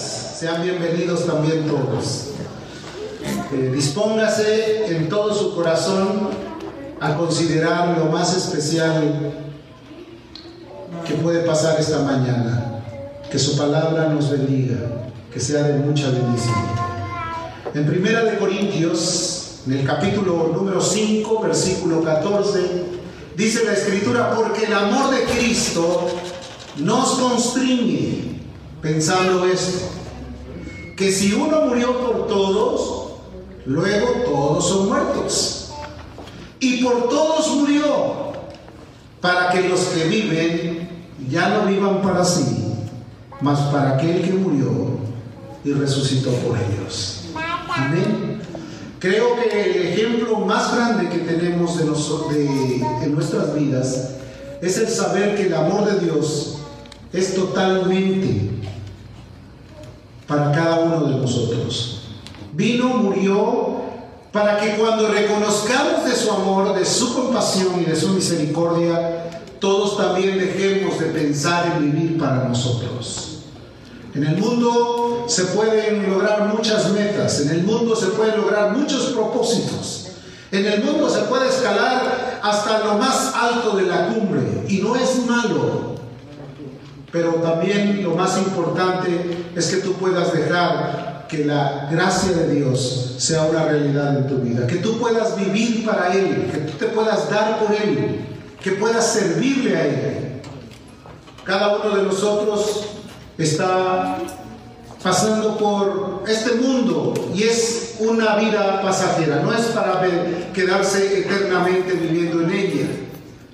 Sean bienvenidos también todos. Eh, dispóngase en todo su corazón a considerar lo más especial que puede pasar esta mañana. Que su palabra nos bendiga, que sea de mucha bendición. En Primera de Corintios, en el capítulo número 5, versículo 14, dice la escritura, porque el amor de Cristo nos constriñe, pensando esto, que si uno murió por todos, luego todos son muertos. Y por todos murió, para que los que viven ya no vivan para sí, mas para aquel que murió y resucitó por ellos. Amén. Creo que el ejemplo más grande que tenemos de, en nuestras vidas es el saber que el amor de Dios es totalmente para cada uno de nosotros. Vino, murió, para que cuando reconozcamos de su amor, de su compasión y de su misericordia, todos también dejemos de pensar en vivir para nosotros. En el mundo se pueden lograr muchas metas, en el mundo se pueden lograr muchos propósitos, en el mundo se puede escalar hasta lo más alto de la cumbre y no es malo, pero también lo más importante es que tú puedas dejar que la gracia de Dios sea una realidad en tu vida, que tú puedas vivir para Él, que tú te puedas dar por Él, que puedas servirle a Él. Cada uno de nosotros está pasando por este mundo y es una vida pasajera, no es para quedarse eternamente viviendo en ella.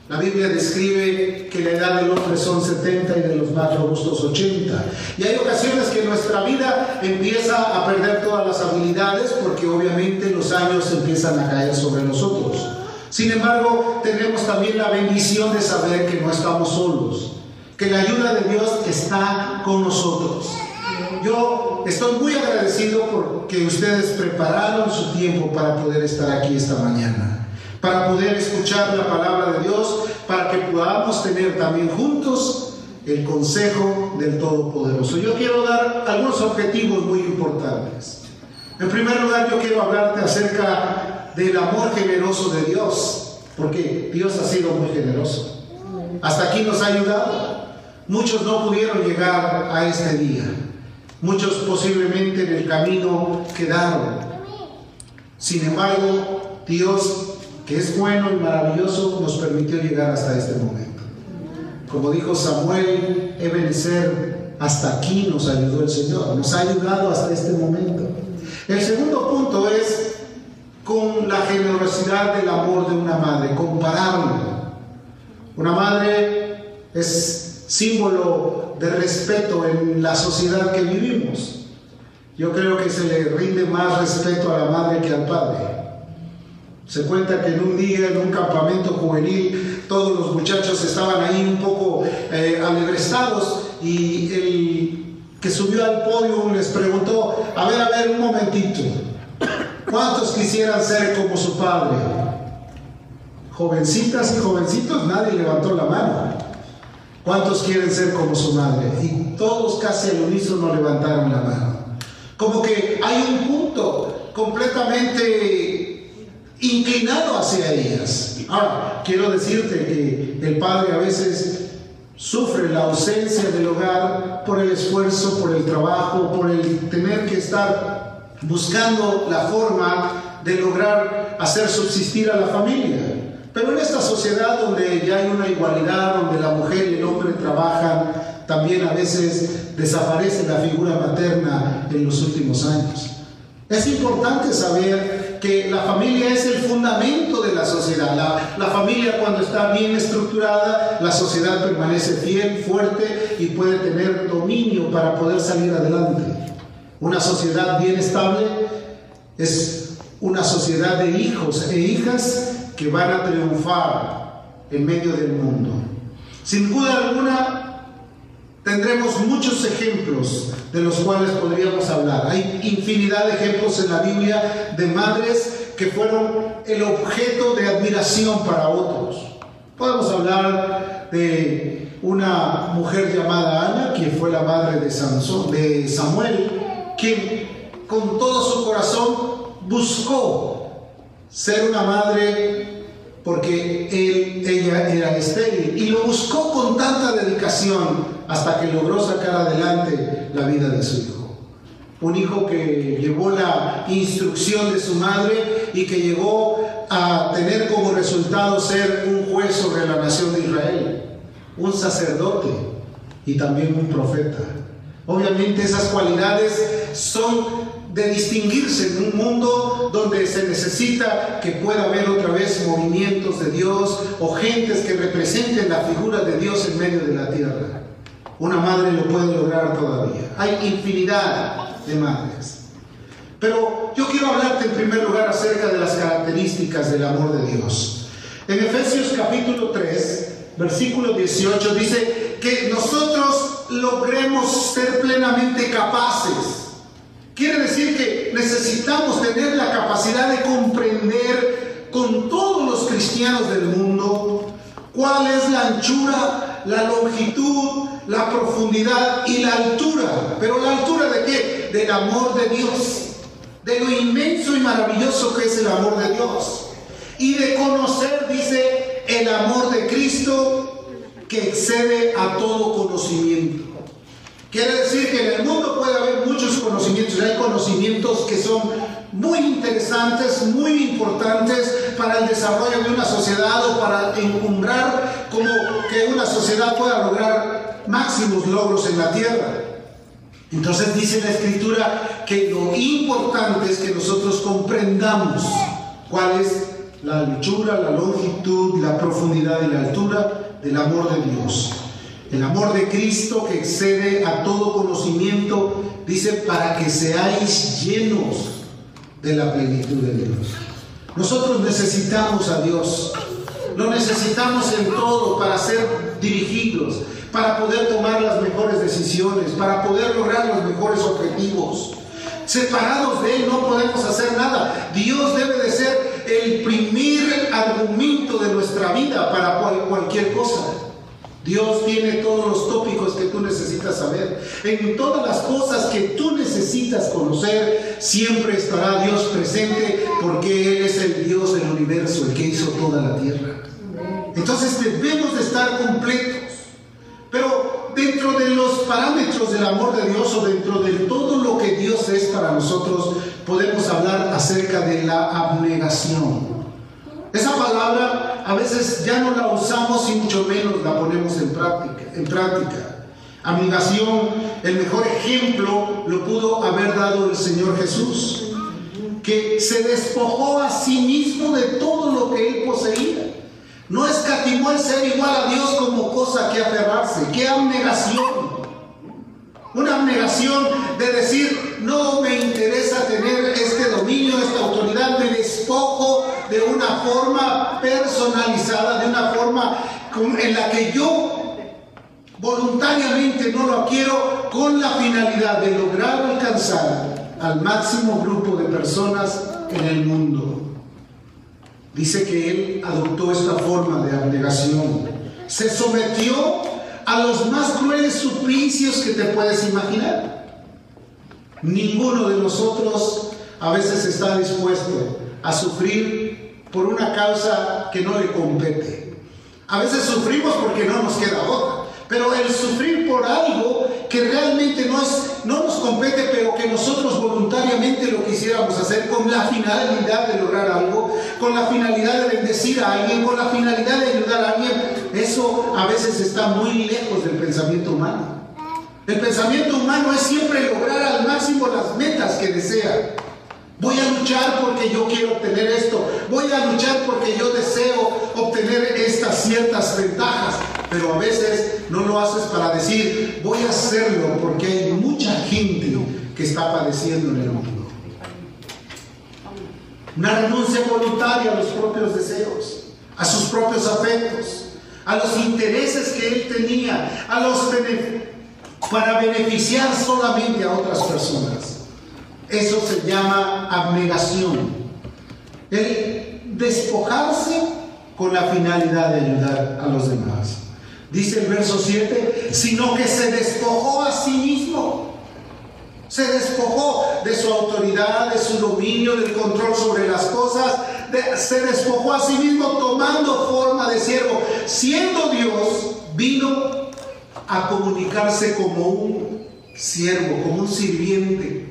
La Biblia describe que la edad del hombre son 70 y de los más robustos 80. Y hay ocasiones que nuestra vida empieza a perder todas las habilidades porque obviamente los años empiezan a caer sobre nosotros. Sin embargo, tenemos también la bendición de saber que no estamos solos, que la ayuda de Dios está con nosotros. Yo estoy muy agradecido porque ustedes prepararon su tiempo para poder estar aquí esta mañana para poder escuchar la palabra de Dios, para que podamos tener también juntos el consejo del Todopoderoso. Yo quiero dar algunos objetivos muy importantes. En primer lugar, yo quiero hablarte acerca del amor generoso de Dios, porque Dios ha sido muy generoso. Hasta aquí nos ha ayudado. Muchos no pudieron llegar a este día. Muchos posiblemente en el camino quedaron. Sin embargo, Dios que es bueno y maravilloso, nos permitió llegar hasta este momento. Como dijo Samuel, Ebenezer, hasta aquí nos ayudó el Señor, nos ha ayudado hasta este momento. El segundo punto es con la generosidad del amor de una madre, compararlo. Una madre es símbolo de respeto en la sociedad que vivimos. Yo creo que se le rinde más respeto a la madre que al padre. Se cuenta que en un día, en un campamento juvenil, todos los muchachos estaban ahí un poco eh, alegrestados y el que subió al podio les preguntó, a ver, a ver, un momentito, ¿cuántos quisieran ser como su padre? Jovencitas y jovencitos, nadie levantó la mano. ¿Cuántos quieren ser como su madre? Y todos casi al unísono levantaron la mano. Como que hay un punto completamente inclinado hacia ellas. Ahora, quiero decirte que el padre a veces sufre la ausencia del hogar por el esfuerzo, por el trabajo, por el tener que estar buscando la forma de lograr hacer subsistir a la familia. Pero en esta sociedad donde ya hay una igualdad, donde la mujer y el hombre trabajan, también a veces desaparece la figura materna en los últimos años. Es importante saber que la familia es el fundamento de la sociedad. La, familia cuando está bien estructurada, la sociedad permanece fiel, fuerte y puede tener dominio para poder salir adelante. Una sociedad bien estable es una sociedad de hijos e hijas que van a triunfar en medio del mundo. Sin duda alguna, Tendremos muchos ejemplos de los cuales podríamos hablar. Hay infinidad de ejemplos en la Biblia de madres que fueron el objeto de admiración para otros. Podemos hablar de una mujer llamada Ana, que fue la madre de, Sansón, de Samuel, que con todo su corazón buscó ser una madre porque él, ella era estéril y lo buscó con tanta dedicación hasta que logró sacar adelante la vida de su hijo. Un hijo que llevó la instrucción de su madre y que llegó a tener como resultado ser un juez sobre la nación de Israel, un sacerdote y también un profeta. Obviamente esas cualidades son de distinguirse en un mundo donde se necesita que pueda haber otra vez movimientos de Dios o gentes que representen la figura de Dios en medio de la tierra. Una madre lo puede lograr todavía. Hay infinidad de madres. Pero yo quiero hablarte en primer lugar acerca de las características del amor de Dios. En Efesios capítulo 3, versículo 18 dice que nosotros logremos ser plenamente capaces. Quiere decir que necesitamos tener la capacidad de comprender con todos los cristianos del mundo cuál es la anchura, la longitud, la profundidad y la altura. Pero la altura de qué? Del amor de Dios. De lo inmenso y maravilloso que es el amor de Dios. Y de conocer, dice, el amor de Cristo que excede a todo conocimiento. Quiere decir que en el mundo puede haber muchos conocimientos, hay conocimientos que son muy interesantes, muy importantes para el desarrollo de una sociedad o para encumbrar como que una sociedad pueda lograr máximos logros en la tierra. Entonces dice la escritura que lo importante es que nosotros comprendamos cuál es la anchura, la longitud, la profundidad y la altura del amor de Dios. El amor de Cristo que excede a todo conocimiento, dice, para que seáis llenos de la plenitud de Dios. Nosotros necesitamos a Dios. Lo necesitamos en todo para ser dirigidos, para poder tomar las mejores decisiones, para poder lograr los mejores objetivos. Separados de Él no podemos hacer nada. Dios debe de ser el primer argumento de nuestra vida para cualquier cosa. Dios tiene todos los tópicos que tú necesitas saber. En todas las cosas que tú necesitas conocer, siempre estará Dios presente porque Él es el Dios del universo, el que hizo toda la tierra. Entonces debemos de estar completos. Pero dentro de los parámetros del amor de Dios o dentro de todo lo que Dios es para nosotros, podemos hablar acerca de la abnegación. Esa palabra a veces ya no la usamos y mucho menos la ponemos en práctica. En práctica. Abnegación, el mejor ejemplo lo pudo haber dado el Señor Jesús, que se despojó a sí mismo de todo lo que él poseía. No escatimó el ser igual a Dios como cosa que aferrarse. ¡Qué abnegación! Una abnegación de decir, no me interesa tener dominio, esta autoridad, me despojo de una forma personalizada, de una forma en la que yo voluntariamente no lo quiero con la finalidad de lograr alcanzar al máximo grupo de personas en el mundo. Dice que él adoptó esta forma de abnegación. Se sometió a los más crueles suplicios que te puedes imaginar. Ninguno de nosotros a veces está dispuesto a sufrir por una causa que no le compete. A veces sufrimos porque no nos queda otra. Pero el sufrir por algo que realmente no, es, no nos compete, pero que nosotros voluntariamente lo quisiéramos hacer con la finalidad de lograr algo, con la finalidad de bendecir a alguien, con la finalidad de ayudar a alguien, eso a veces está muy lejos del pensamiento humano. El pensamiento humano es siempre lograr al máximo las metas que desea. Voy a luchar porque yo quiero obtener esto. Voy a luchar porque yo deseo obtener estas ciertas ventajas. Pero a veces no lo haces para decir, voy a hacerlo porque hay mucha gente que está padeciendo en el mundo. Una renuncia voluntaria a los propios deseos, a sus propios afectos, a los intereses que él tenía, a los para beneficiar solamente a otras personas. Eso se llama abnegación. El despojarse con la finalidad de ayudar a los demás. Dice el verso 7, sino que se despojó a sí mismo. Se despojó de su autoridad, de su dominio, del control sobre las cosas. se despojó a sí mismo tomando forma de siervo. Siendo Dios, vino a comunicarse como un siervo, como un sirviente.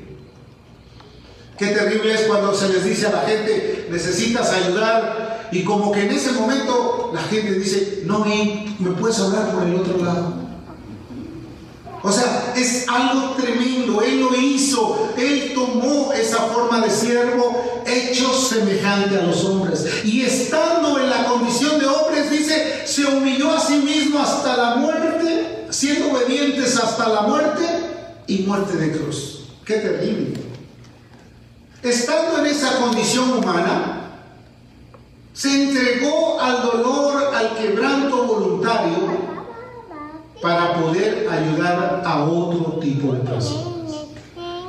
Qué terrible es cuando se les dice a la gente, necesitas ayudar, y como que en ese momento la gente dice, no, ¿me puedes hablar por el otro lado? O sea, es algo tremendo. Él lo hizo. Él tomó esa forma de siervo hecho semejante a los hombres. Y estando en la condición de hombres, dice, se humilló a sí mismo hasta la muerte, siendo obedientes hasta la muerte y muerte de cruz. Qué terrible. Estando en esa condición humana, se entregó al dolor, al quebranto voluntario para poder ayudar a otro tipo de personas.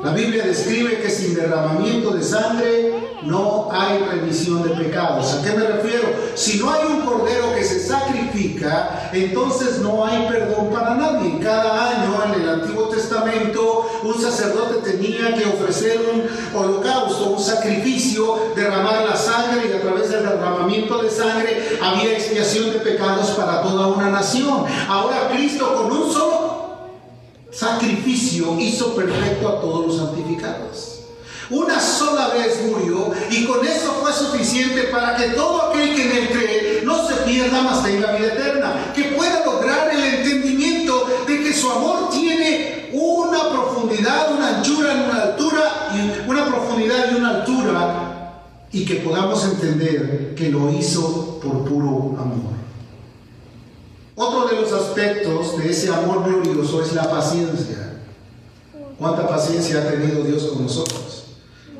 La Biblia describe que sin derramamiento de sangre no hay remisión de pecados. ¿A qué me refiero? Si no hay un cordero que se sacrifica, entonces no hay perdón para nadie. Cada año en el Antiguo Testamento un sacerdote tenía que ofrecer un holocausto, un sacrificio, derramar la sangre y a través del derramamiento de sangre había expiación de pecados para toda una nación. Ahora Cristo con un solo sacrificio hizo perfecto a todos los santificados. Una sola vez murió y con eso fue suficiente para que todo aquel que en él cree no se pierda, mas tenga vida eterna. Que pueda lograr el entendimiento de que su amor tiene una profundidad, una anchura, una altura, y una profundidad y una altura, y que podamos entender que lo hizo por puro amor. Otro de los aspectos de ese amor glorioso es la paciencia. ¿Cuánta paciencia ha tenido Dios con nosotros?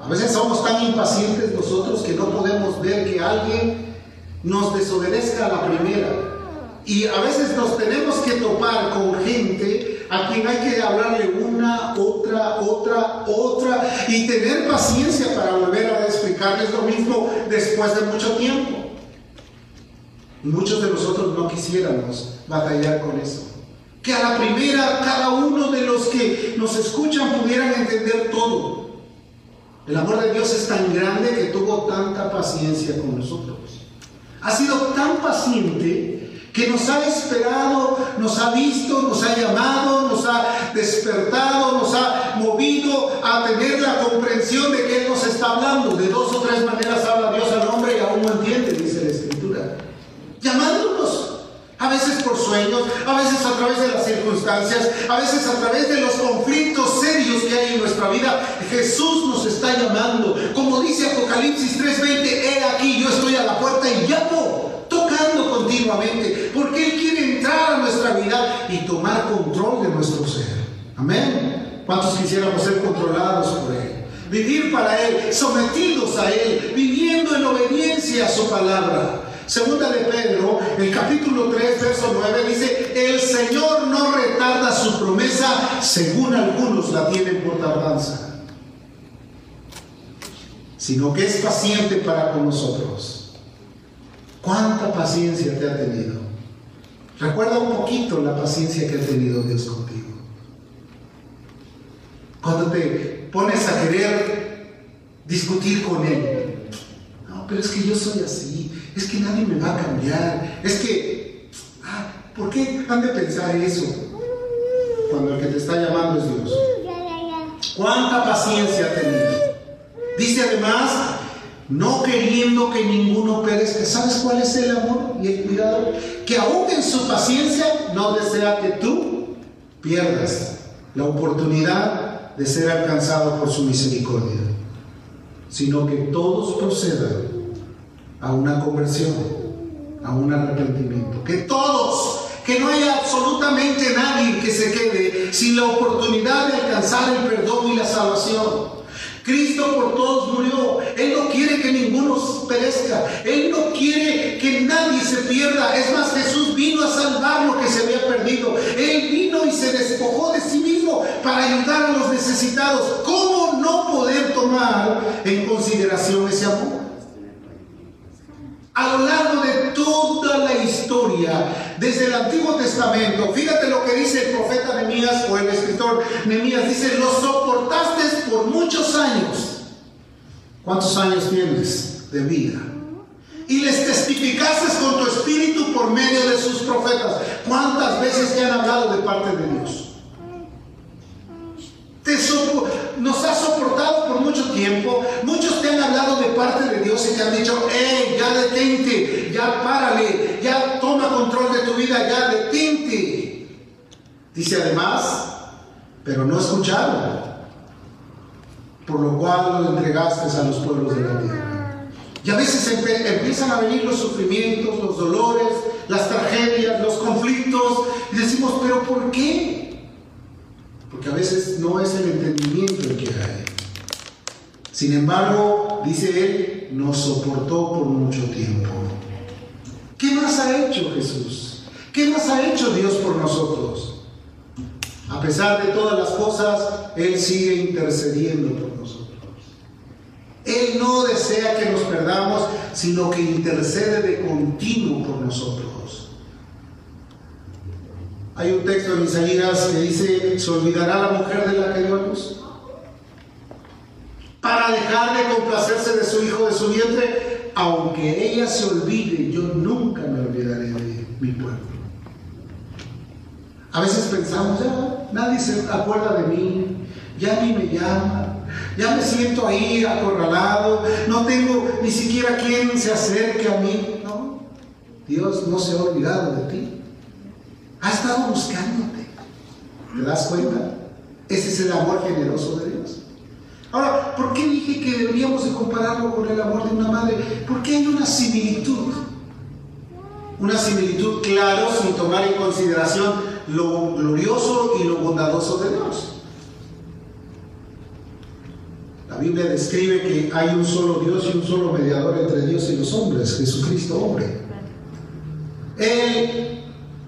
A veces somos tan impacientes nosotros que no podemos ver que alguien nos desobedezca a la primera. Y a veces nos tenemos que topar con gente a quien hay que hablarle una, otra, otra, otra y tener paciencia para volver a explicarles lo mismo después de mucho tiempo. Muchos de nosotros no quisiéramos batallar con eso. Que a la primera cada uno de los que nos escuchan pudieran entender todo. El amor de Dios es tan grande que tuvo tanta paciencia con nosotros. Ha sido tan paciente que nos ha esperado, nos ha visto, nos ha llamado, nos ha despertado, nos ha movido a tener la comprensión de que Él nos está hablando. De dos o tres maneras habla Dios al hombre y aún no entiende, dice la Escritura. Llamándonos. A veces por sueños, a veces a través de las circunstancias, a veces a través de los conflictos serios que hay en nuestra vida. Jesús nos está llamando. Como dice Apocalipsis 3:20, he aquí, yo estoy a la puerta y llamo, tocando continuamente, porque Él quiere entrar a nuestra vida y tomar control de nuestro ser. Amén. ¿Cuántos quisiéramos ser controlados por Él? Vivir para Él, sometidos a Él, viviendo en obediencia a su palabra. Segunda de Pedro, el capítulo 3, verso 9, dice, el Señor no retarda su promesa, según algunos la tienen por tardanza, sino que es paciente para con nosotros. ¿Cuánta paciencia te ha tenido? Recuerda un poquito la paciencia que ha tenido Dios contigo. Cuando te pones a querer discutir con Él. No, pero es que yo soy así es que nadie me va a cambiar, es que, ah, ¿por qué han de pensar eso? Cuando el que te está llamando es Dios. ¿Cuánta paciencia ha tenido? Dice además, no queriendo que ninguno perezca. ¿Sabes cuál es el amor y el cuidado? Que aún en su paciencia no desea que tú pierdas la oportunidad de ser alcanzado por su misericordia, sino que todos procedan a una conversión, a un arrepentimiento. Que todos, que no haya absolutamente nadie que se quede sin la oportunidad de alcanzar el perdón y la salvación. Cristo por todos murió. Él no quiere que ninguno perezca. Él no quiere que nadie se pierda. Es más, Jesús vino a salvar lo que se había perdido. Él vino y se despojó de sí mismo para ayudar a los necesitados. ¿Cómo no poder tomar en consideración ese amor? A lo largo de toda la historia, desde el Antiguo Testamento. Fíjate lo que dice el profeta Nehemías o el escritor Nehemías. Dice, lo soportaste por muchos años. ¿Cuántos años tienes de vida? Y les testificaste con tu espíritu por medio de sus profetas. ¿Cuántas veces te han hablado de parte de Dios? Nos ha soportado por mucho tiempo. Muchos te han hablado de parte de Dios y te han dicho, hey, ya detente, ya párale, ya toma control de tu vida, ya detente. Dice además, pero no escucharon, por lo cual lo entregaste a los pueblos de la tierra. Y a veces empiezan a venir los sufrimientos, los dolores, las tragedias, los conflictos, y decimos, pero ¿por qué? Porque a veces no es el entendimiento el que hay. Sin embargo, dice él, nos soportó por mucho tiempo. ¿Qué más ha hecho Jesús? ¿Qué más ha hecho Dios por nosotros? A pesar de todas las cosas, Él sigue intercediendo por nosotros. Él no desea que nos perdamos, sino que intercede de continuo por nosotros. Hay un texto en Isaías que dice, ¿se olvidará la mujer de la que dio a luz? Para dejar de complacerse de su hijo de su vientre, aunque ella se olvide, yo nunca me olvidaré de mi pueblo. A veces pensamos, ya nadie se acuerda de mí, ya ni me llama, ya me siento ahí acorralado, no tengo ni siquiera quien se acerque a mí. No, Dios no se ha olvidado de ti. Ha estado buscándote. ¿Te das cuenta? Ese es el amor generoso de Dios. Ahora, ¿por qué dije que deberíamos de compararlo con el amor de una madre? Porque hay una similitud. Una similitud, claro, sin tomar en consideración lo glorioso y lo bondadoso de Dios. La Biblia describe que hay un solo Dios y un solo mediador entre Dios y los hombres, Jesucristo hombre. Él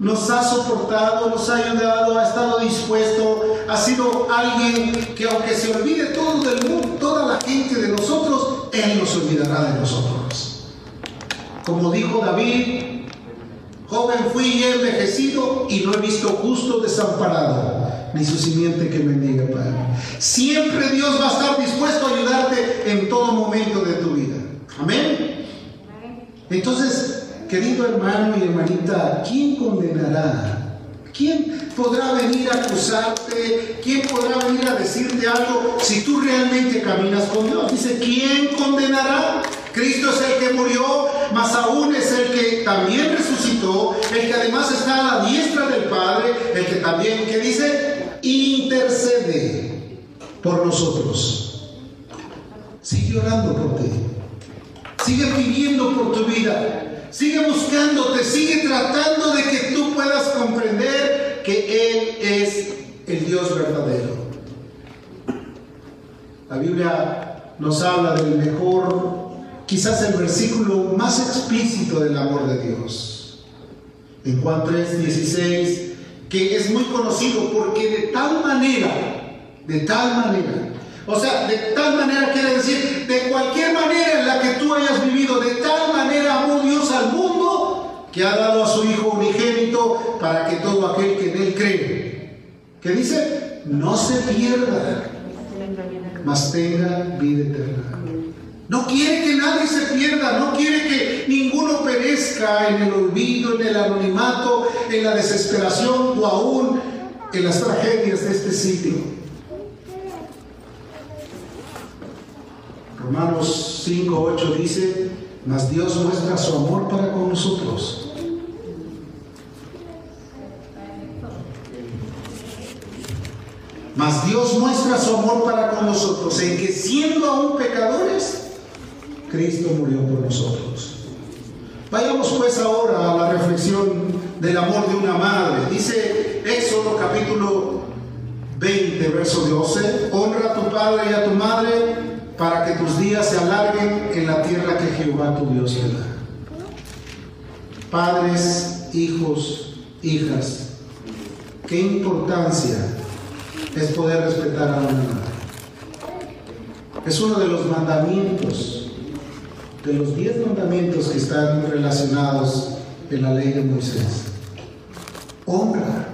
nos ha soportado, nos ha ayudado, ha estado dispuesto, ha sido alguien que aunque se olvide todo del mundo, toda la gente de nosotros, Él nos olvidará de nosotros. Como dijo David, joven fui y he envejecido y no he visto justo desamparado, ni su simiente que me niegue pan. Siempre Dios va a estar dispuesto a ayudarte en todo momento de tu vida. Amén. Entonces, Querido hermano y hermanita, ¿quién condenará? ¿Quién podrá venir a acusarte? ¿Quién podrá venir a decirte algo si tú realmente caminas con Dios? Dice, ¿quién condenará? Cristo es el que murió, más aún es el que también resucitó, el que además está a la diestra del Padre, el que también, ¿qué dice? Intercede por nosotros. Sigue orando por ti. Sigue pidiendo por tu vida. Sigue buscándote, sigue tratando de que tú puedas comprender que Él es el Dios verdadero. La Biblia nos habla del mejor, quizás el versículo más explícito del amor de Dios. En Juan 3, 16, que es muy conocido porque de tal manera, de tal manera, o sea, de tal manera quiere decir, de cualquier manera en la que tú hayas vivido, de tal manera amó Dios al mundo que ha dado a su Hijo unigénito para que todo aquel que en Él cree, que dice, no se pierda, mas tenga vida eterna. No quiere que nadie se pierda, no quiere que ninguno perezca en el olvido, en el anonimato, en la desesperación o aún en las tragedias de este siglo. Romanos 5, 8 dice, mas Dios muestra su amor para con nosotros. Mas Dios muestra su amor para con nosotros en que siendo aún pecadores, Cristo murió por nosotros. Vayamos pues ahora a la reflexión del amor de una madre. Dice Éxodo capítulo 20, verso 12, honra a tu padre y a tu madre para que tus días se alarguen en la tierra que Jehová tu Dios te da. Padres, hijos, hijas, qué importancia es poder respetar a una madre. Es uno de los mandamientos, de los diez mandamientos que están relacionados en la ley de Moisés. honra.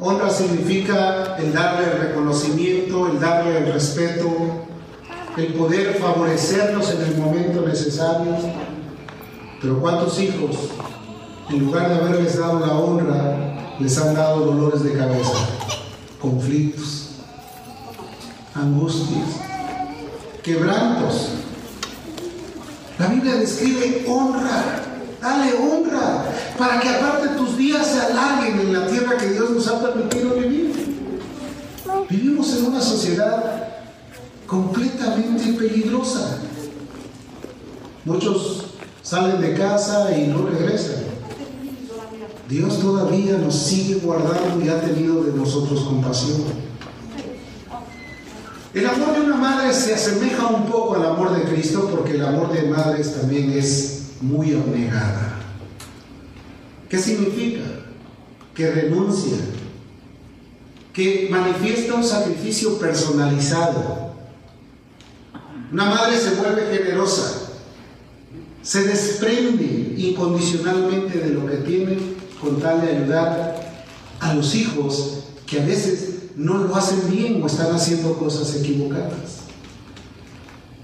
Honra significa el darle el reconocimiento, el darle el respeto, el poder favorecerlos en el momento necesario. Pero ¿cuántos hijos, en lugar de haberles dado la honra, les han dado dolores de cabeza, conflictos, angustias, quebrantos? La Biblia describe honra, dale honra, para que aparte tus días se alarguen en la tierra que Dios nos ha permitido vivir. Vivimos en una sociedad completamente peligrosa. Muchos salen de casa y no regresan. Dios todavía nos sigue guardando y ha tenido de nosotros compasión. El amor de una madre se asemeja un poco al amor de Cristo porque el amor de madres también es muy abnegada. ¿Qué significa? Que renuncia, que manifiesta un sacrificio personalizado. Una madre se vuelve generosa, se desprende incondicionalmente de lo que tiene con tal de ayudar a los hijos que a veces no lo hacen bien o están haciendo cosas equivocadas.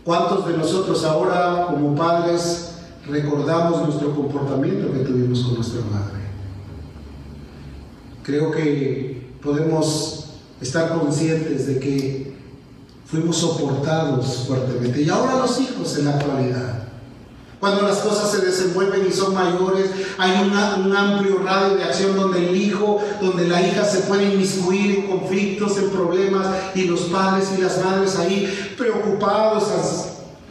¿Cuántos de nosotros ahora como padres recordamos nuestro comportamiento que tuvimos con nuestra madre? Creo que podemos estar conscientes de que fuimos soportados fuertemente. Y ahora los hijos en la actualidad. Cuando las cosas se desenvuelven y son mayores, hay un amplio radio de acción donde el hijo, donde la hija se puede inmiscuir en conflictos, en problemas, y los padres y las madres ahí preocupados,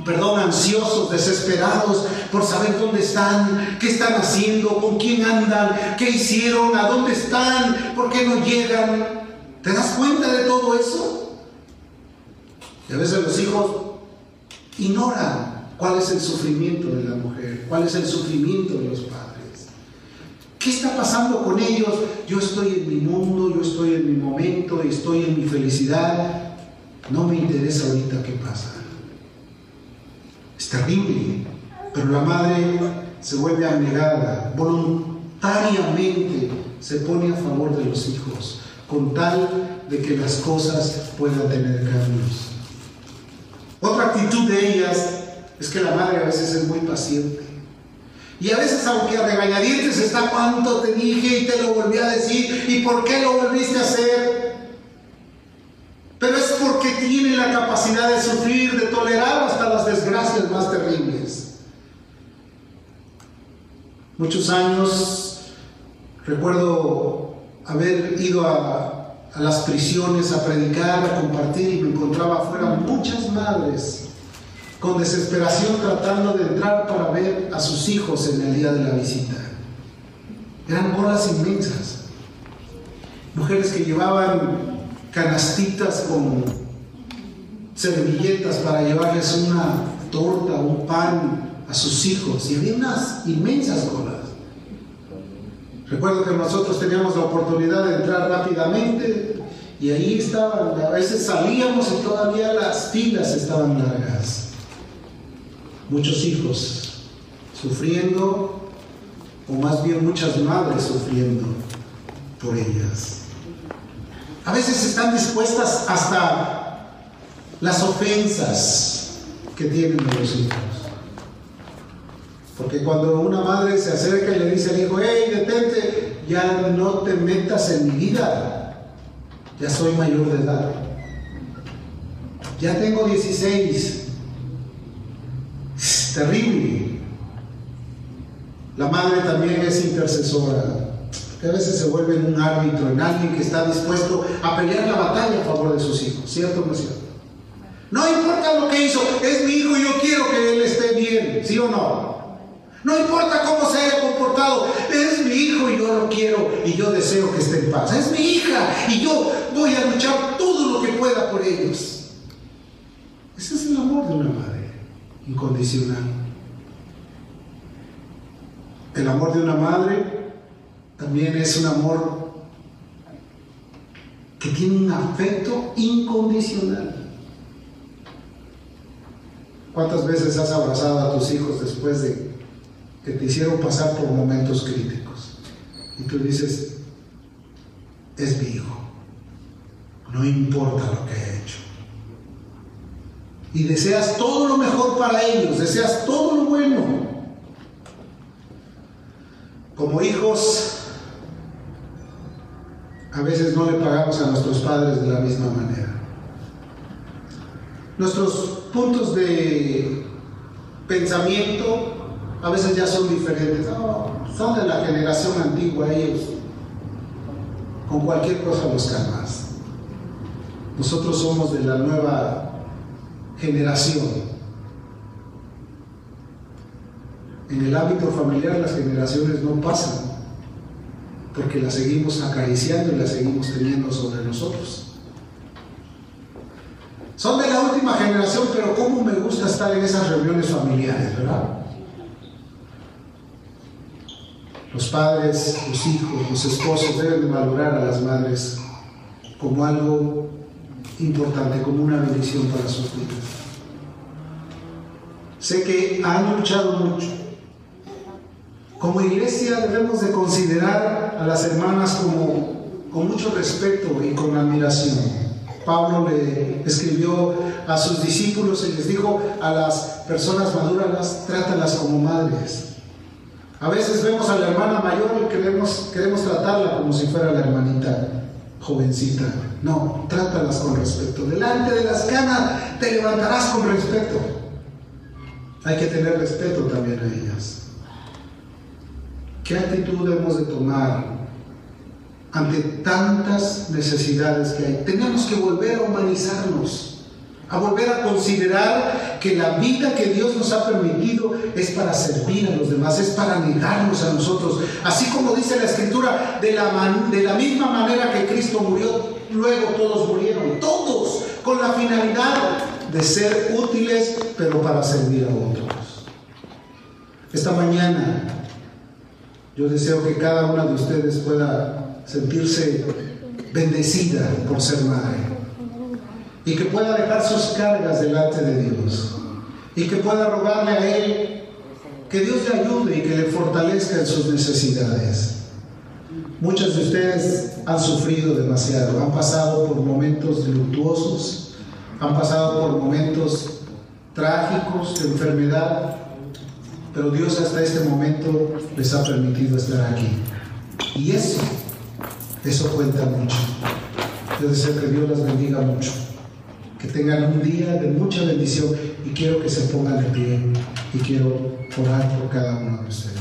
perdón, ansiosos, desesperados por saber dónde están, qué están haciendo, con quién andan, qué hicieron, a dónde están, por qué no llegan. ¿Te das cuenta de todo eso? Y a veces los hijos ignoran ¿Cuál es el sufrimiento de la mujer? ¿Cuál es el sufrimiento de los padres? ¿Qué está pasando con ellos? Yo estoy en mi mundo, yo estoy en mi momento, estoy en mi felicidad. No me interesa ahorita qué pasa. Es terrible, pero la madre se vuelve abnegada, voluntariamente se pone a favor de los hijos, con tal de que las cosas puedan tener cambios. Otra actitud de ellas es que la madre a veces es muy paciente. Y a veces, aunque a regañadientes está cuánto te dije y te lo volví a decir, y por qué lo volviste a hacer. Pero es porque tiene la capacidad de sufrir, de tolerar hasta las desgracias más terribles. Muchos años recuerdo haber ido a, a las prisiones a predicar, a compartir, y me encontraba afuera muchas madres con desesperación tratando de entrar para ver a sus hijos en el día de la visita. Eran bolas inmensas. Mujeres que llevaban canastitas con servilletas para llevarles una torta, un pan a sus hijos. Y había unas inmensas colas. Recuerdo que nosotros teníamos la oportunidad de entrar rápidamente y ahí estaban, a veces salíamos y todavía las filas estaban largas muchos hijos sufriendo, o más bien muchas madres sufriendo por ellas. A veces están dispuestas hasta las ofensas que tienen los hijos. Porque cuando una madre se acerca y le dice al hijo, hey, detente, ya no te metas en mi vida, ya soy mayor de edad, ya tengo 16, terrible. La madre también es intercesora, que a veces se vuelve un árbitro, en alguien que está dispuesto a pelear la batalla a favor de sus hijos, ¿cierto o no es cierto? No importa lo que hizo, es mi hijo y yo quiero que él esté bien, ¿sí o no? No importa cómo se haya comportado, es mi hijo y yo lo quiero y yo deseo que esté en paz. Es mi hija y yo voy a luchar todo lo que pueda por ellos. Ese es el amor de una madre incondicional. El amor de una madre también es un amor que tiene un afecto incondicional. ¿Cuántas veces has abrazado a tus hijos después de que te hicieron pasar por momentos críticos? Y tú dices, es mi hijo. No importa lo que he hecho. Y deseas todo lo mejor para ellos, deseas todo lo bueno. Como hijos, a veces no le pagamos a nuestros padres de la misma manera. Nuestros puntos de pensamiento a veces ya son diferentes. son de la generación antigua ellos. Con cualquier cosa buscan más. Nosotros somos de la nueva generación. En el ámbito familiar las generaciones no pasan, porque las seguimos acariciando y las seguimos teniendo sobre nosotros. Son de la última generación, pero cómo me gusta estar en esas reuniones familiares, ¿verdad? Los padres, los hijos, los esposos deben de valorar a las madres como algo importante, como una bendición para sus vidas. Sé que han luchado mucho. Como iglesia debemos de considerar a las hermanas como con mucho respeto y con admiración. Pablo le escribió a sus discípulos y les dijo a las personas maduras, trátalas como madres. A veces vemos a la hermana mayor y queremos, queremos tratarla como si fuera la hermanita jovencita. No, trátalas con respeto. Delante de las canas te levantarás con respeto. Hay que tener respeto también a ellas. ¿Qué actitud debemos de tomar ante tantas necesidades que hay. Tenemos que volver a humanizarnos, a volver a considerar que la vida que Dios nos ha permitido es para servir a los demás, es para negarnos a nosotros. Así como dice la Escritura, de la, de la misma manera que Cristo murió, luego todos murieron, todos, con la finalidad de ser útiles, pero para servir a otros. Esta mañana yo deseo que cada una de ustedes pueda sentirse bendecida por ser madre y que pueda dejar sus cargas delante de Dios y que pueda rogarle a Él que Dios le ayude y que le fortalezca en sus necesidades. Muchos de ustedes han sufrido demasiado, han pasado por momentos luctuosos, han pasado por momentos trágicos de enfermedad, pero Dios hasta este momento les ha permitido estar aquí. Y eso eso cuenta mucho. Yo deseo que Dios las bendiga mucho. Que tengan un día de mucha bendición y quiero que se pongan de pie y quiero orar por cada uno de ustedes.